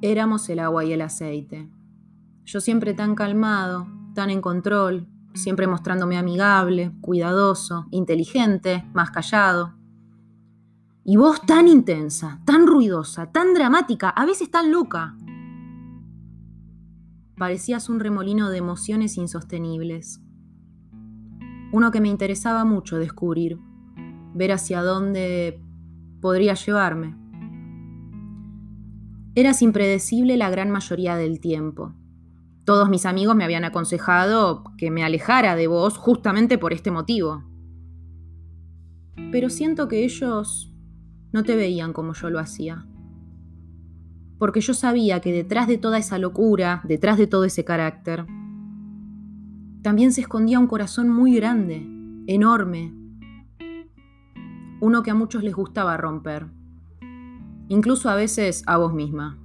Éramos el agua y el aceite. Yo siempre tan calmado, tan en control, siempre mostrándome amigable, cuidadoso, inteligente, más callado. Y vos tan intensa, tan ruidosa, tan dramática, a veces tan loca. Parecías un remolino de emociones insostenibles. Uno que me interesaba mucho descubrir, ver hacia dónde podría llevarme. Eras impredecible la gran mayoría del tiempo. Todos mis amigos me habían aconsejado que me alejara de vos justamente por este motivo. Pero siento que ellos no te veían como yo lo hacía. Porque yo sabía que detrás de toda esa locura, detrás de todo ese carácter, también se escondía un corazón muy grande, enorme, uno que a muchos les gustaba romper incluso a veces a vos misma.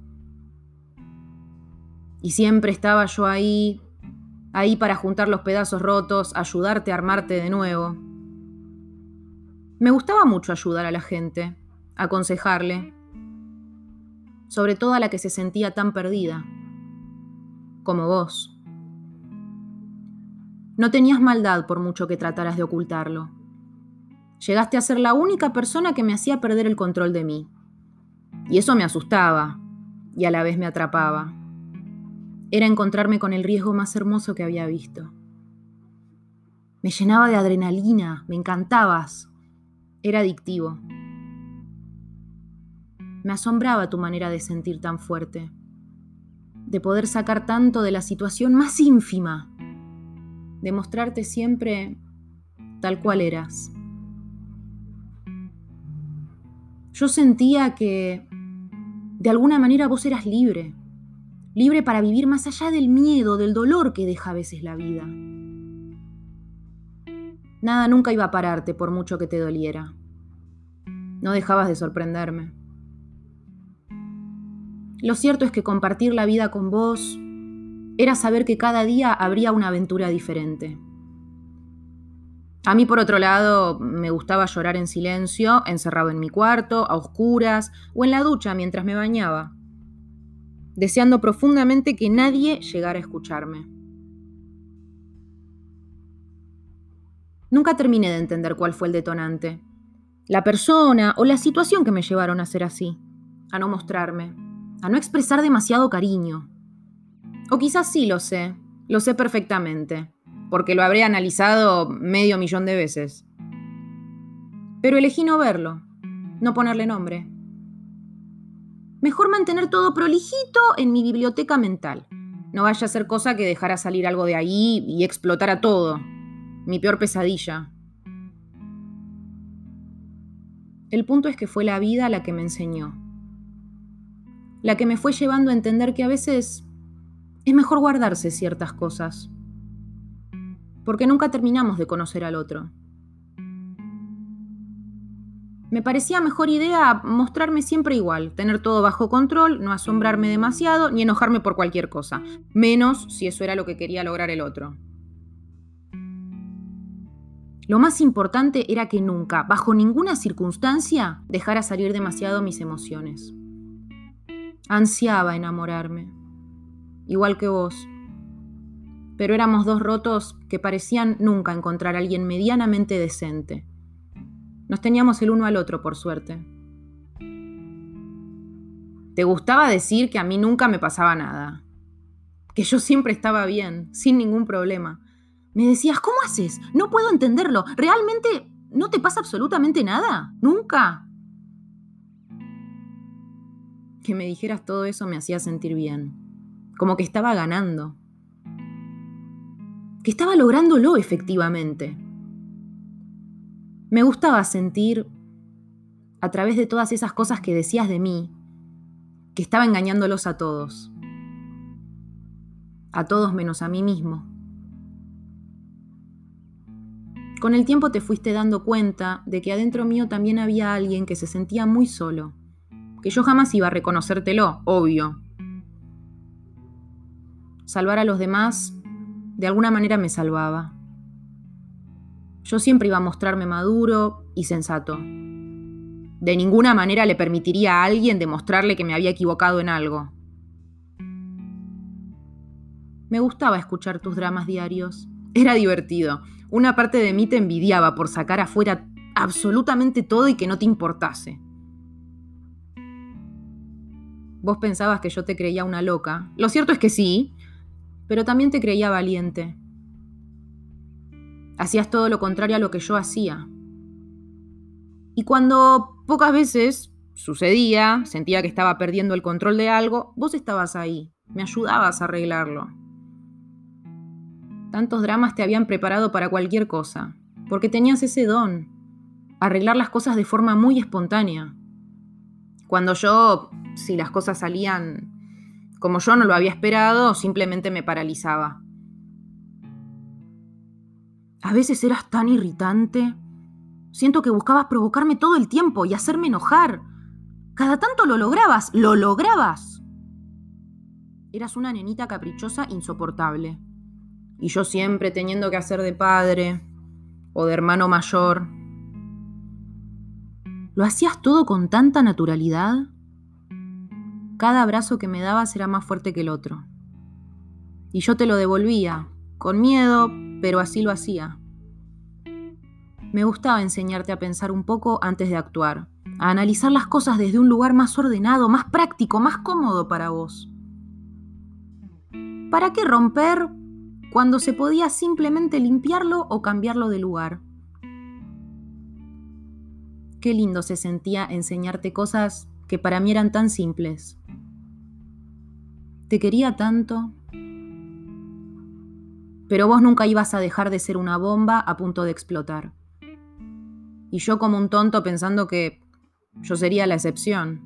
Y siempre estaba yo ahí, ahí para juntar los pedazos rotos, ayudarte a armarte de nuevo. Me gustaba mucho ayudar a la gente, aconsejarle, sobre todo a la que se sentía tan perdida, como vos. No tenías maldad por mucho que trataras de ocultarlo. Llegaste a ser la única persona que me hacía perder el control de mí. Y eso me asustaba y a la vez me atrapaba. Era encontrarme con el riesgo más hermoso que había visto. Me llenaba de adrenalina, me encantabas. Era adictivo. Me asombraba tu manera de sentir tan fuerte, de poder sacar tanto de la situación más ínfima, de mostrarte siempre tal cual eras. Yo sentía que de alguna manera vos eras libre, libre para vivir más allá del miedo, del dolor que deja a veces la vida. Nada nunca iba a pararte por mucho que te doliera. No dejabas de sorprenderme. Lo cierto es que compartir la vida con vos era saber que cada día habría una aventura diferente. A mí, por otro lado, me gustaba llorar en silencio, encerrado en mi cuarto, a oscuras o en la ducha mientras me bañaba, deseando profundamente que nadie llegara a escucharme. Nunca terminé de entender cuál fue el detonante, la persona o la situación que me llevaron a ser así, a no mostrarme, a no expresar demasiado cariño. O quizás sí lo sé, lo sé perfectamente porque lo habré analizado medio millón de veces. Pero elegí no verlo, no ponerle nombre. Mejor mantener todo prolijito en mi biblioteca mental. No vaya a ser cosa que dejara salir algo de ahí y explotara todo. Mi peor pesadilla. El punto es que fue la vida la que me enseñó. La que me fue llevando a entender que a veces es mejor guardarse ciertas cosas porque nunca terminamos de conocer al otro. Me parecía mejor idea mostrarme siempre igual, tener todo bajo control, no asombrarme demasiado ni enojarme por cualquier cosa, menos si eso era lo que quería lograr el otro. Lo más importante era que nunca, bajo ninguna circunstancia, dejara salir demasiado mis emociones. Ansiaba enamorarme, igual que vos pero éramos dos rotos que parecían nunca encontrar a alguien medianamente decente. Nos teníamos el uno al otro, por suerte. Te gustaba decir que a mí nunca me pasaba nada, que yo siempre estaba bien, sin ningún problema. Me decías, ¿cómo haces? No puedo entenderlo. ¿Realmente no te pasa absolutamente nada? ¿Nunca? Que me dijeras todo eso me hacía sentir bien, como que estaba ganando que estaba lográndolo efectivamente. Me gustaba sentir, a través de todas esas cosas que decías de mí, que estaba engañándolos a todos. A todos menos a mí mismo. Con el tiempo te fuiste dando cuenta de que adentro mío también había alguien que se sentía muy solo, que yo jamás iba a reconocértelo, obvio. Salvar a los demás de alguna manera me salvaba. Yo siempre iba a mostrarme maduro y sensato. De ninguna manera le permitiría a alguien demostrarle que me había equivocado en algo. Me gustaba escuchar tus dramas diarios. Era divertido. Una parte de mí te envidiaba por sacar afuera absolutamente todo y que no te importase. Vos pensabas que yo te creía una loca. Lo cierto es que sí, pero también te creía valiente. Hacías todo lo contrario a lo que yo hacía. Y cuando pocas veces sucedía, sentía que estaba perdiendo el control de algo, vos estabas ahí, me ayudabas a arreglarlo. Tantos dramas te habían preparado para cualquier cosa, porque tenías ese don, arreglar las cosas de forma muy espontánea. Cuando yo, si las cosas salían como yo no lo había esperado, simplemente me paralizaba. A veces eras tan irritante. Siento que buscabas provocarme todo el tiempo y hacerme enojar. Cada tanto lo lograbas, lo lograbas. Eras una nenita caprichosa insoportable. Y yo siempre teniendo que hacer de padre o de hermano mayor. ¿Lo hacías todo con tanta naturalidad? Cada abrazo que me dabas era más fuerte que el otro. Y yo te lo devolvía, con miedo, pero así lo hacía. Me gustaba enseñarte a pensar un poco antes de actuar, a analizar las cosas desde un lugar más ordenado, más práctico, más cómodo para vos. ¿Para qué romper cuando se podía simplemente limpiarlo o cambiarlo de lugar? Qué lindo se sentía enseñarte cosas que para mí eran tan simples. Te quería tanto. Pero vos nunca ibas a dejar de ser una bomba a punto de explotar. Y yo como un tonto pensando que yo sería la excepción.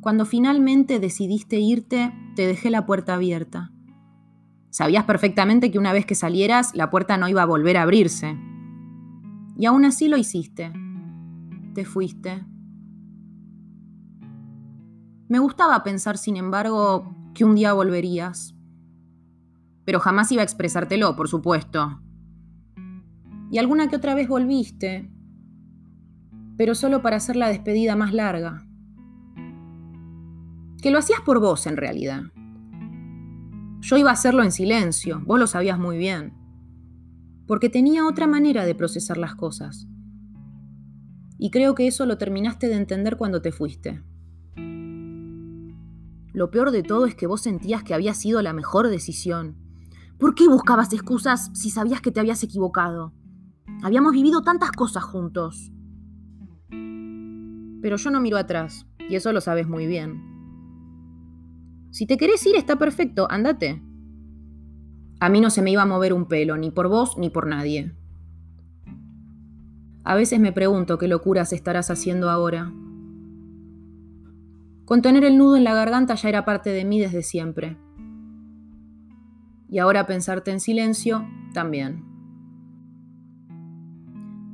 Cuando finalmente decidiste irte, te dejé la puerta abierta. Sabías perfectamente que una vez que salieras, la puerta no iba a volver a abrirse. Y aún así lo hiciste. Te fuiste. Me gustaba pensar, sin embargo, que un día volverías. Pero jamás iba a expresártelo, por supuesto. Y alguna que otra vez volviste, pero solo para hacer la despedida más larga. Que lo hacías por vos, en realidad. Yo iba a hacerlo en silencio, vos lo sabías muy bien. Porque tenía otra manera de procesar las cosas. Y creo que eso lo terminaste de entender cuando te fuiste. Lo peor de todo es que vos sentías que había sido la mejor decisión. ¿Por qué buscabas excusas si sabías que te habías equivocado? Habíamos vivido tantas cosas juntos. Pero yo no miro atrás, y eso lo sabes muy bien. Si te querés ir, está perfecto, andate. A mí no se me iba a mover un pelo, ni por vos ni por nadie. A veces me pregunto qué locuras estarás haciendo ahora. Contener el nudo en la garganta ya era parte de mí desde siempre. Y ahora pensarte en silencio también.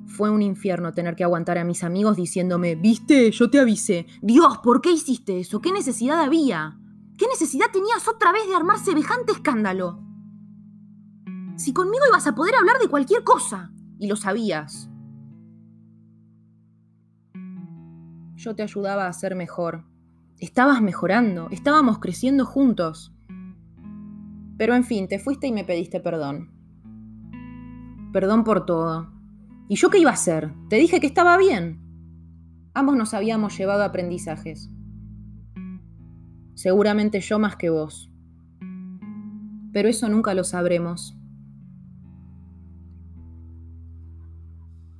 Fue un infierno tener que aguantar a mis amigos diciéndome, viste, yo te avisé. Dios, ¿por qué hiciste eso? ¿Qué necesidad había? ¿Qué necesidad tenías otra vez de armar semejante escándalo? Si conmigo ibas a poder hablar de cualquier cosa, y lo sabías. Yo te ayudaba a ser mejor, Estabas mejorando, estábamos creciendo juntos. Pero en fin, te fuiste y me pediste perdón. Perdón por todo. ¿Y yo qué iba a hacer? Te dije que estaba bien. Ambos nos habíamos llevado aprendizajes. Seguramente yo más que vos. Pero eso nunca lo sabremos.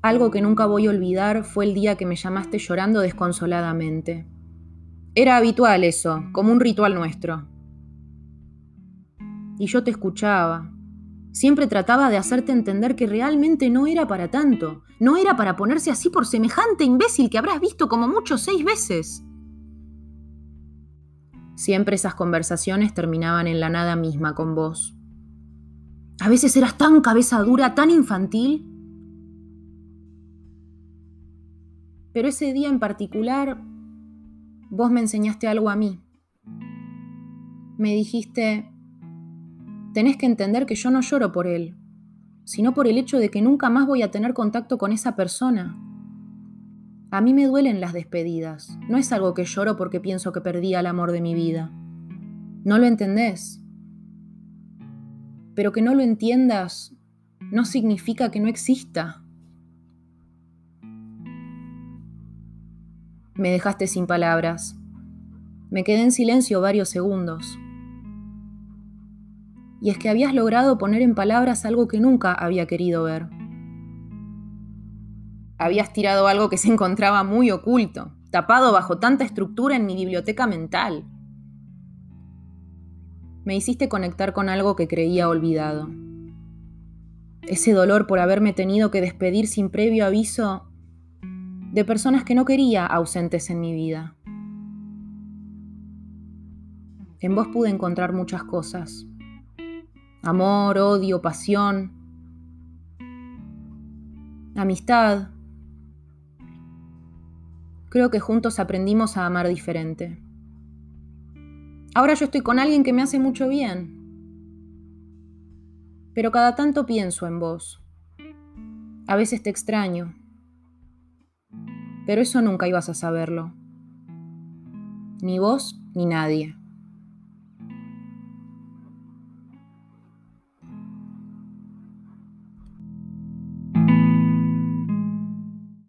Algo que nunca voy a olvidar fue el día que me llamaste llorando desconsoladamente. Era habitual eso, como un ritual nuestro. Y yo te escuchaba. Siempre trataba de hacerte entender que realmente no era para tanto. No era para ponerse así por semejante imbécil que habrás visto como mucho seis veces. Siempre esas conversaciones terminaban en la nada misma con vos. A veces eras tan cabeza dura, tan infantil. Pero ese día en particular vos me enseñaste algo a mí. Me dijiste, tenés que entender que yo no lloro por él, sino por el hecho de que nunca más voy a tener contacto con esa persona. A mí me duelen las despedidas, no es algo que lloro porque pienso que perdí al amor de mi vida. No lo entendés. Pero que no lo entiendas no significa que no exista. Me dejaste sin palabras. Me quedé en silencio varios segundos. Y es que habías logrado poner en palabras algo que nunca había querido ver. Habías tirado algo que se encontraba muy oculto, tapado bajo tanta estructura en mi biblioteca mental. Me hiciste conectar con algo que creía olvidado. Ese dolor por haberme tenido que despedir sin previo aviso de personas que no quería ausentes en mi vida. En vos pude encontrar muchas cosas. Amor, odio, pasión, amistad, creo que juntos aprendimos a amar diferente. Ahora yo estoy con alguien que me hace mucho bien, pero cada tanto pienso en vos. A veces te extraño, pero eso nunca ibas a saberlo. Ni vos ni nadie.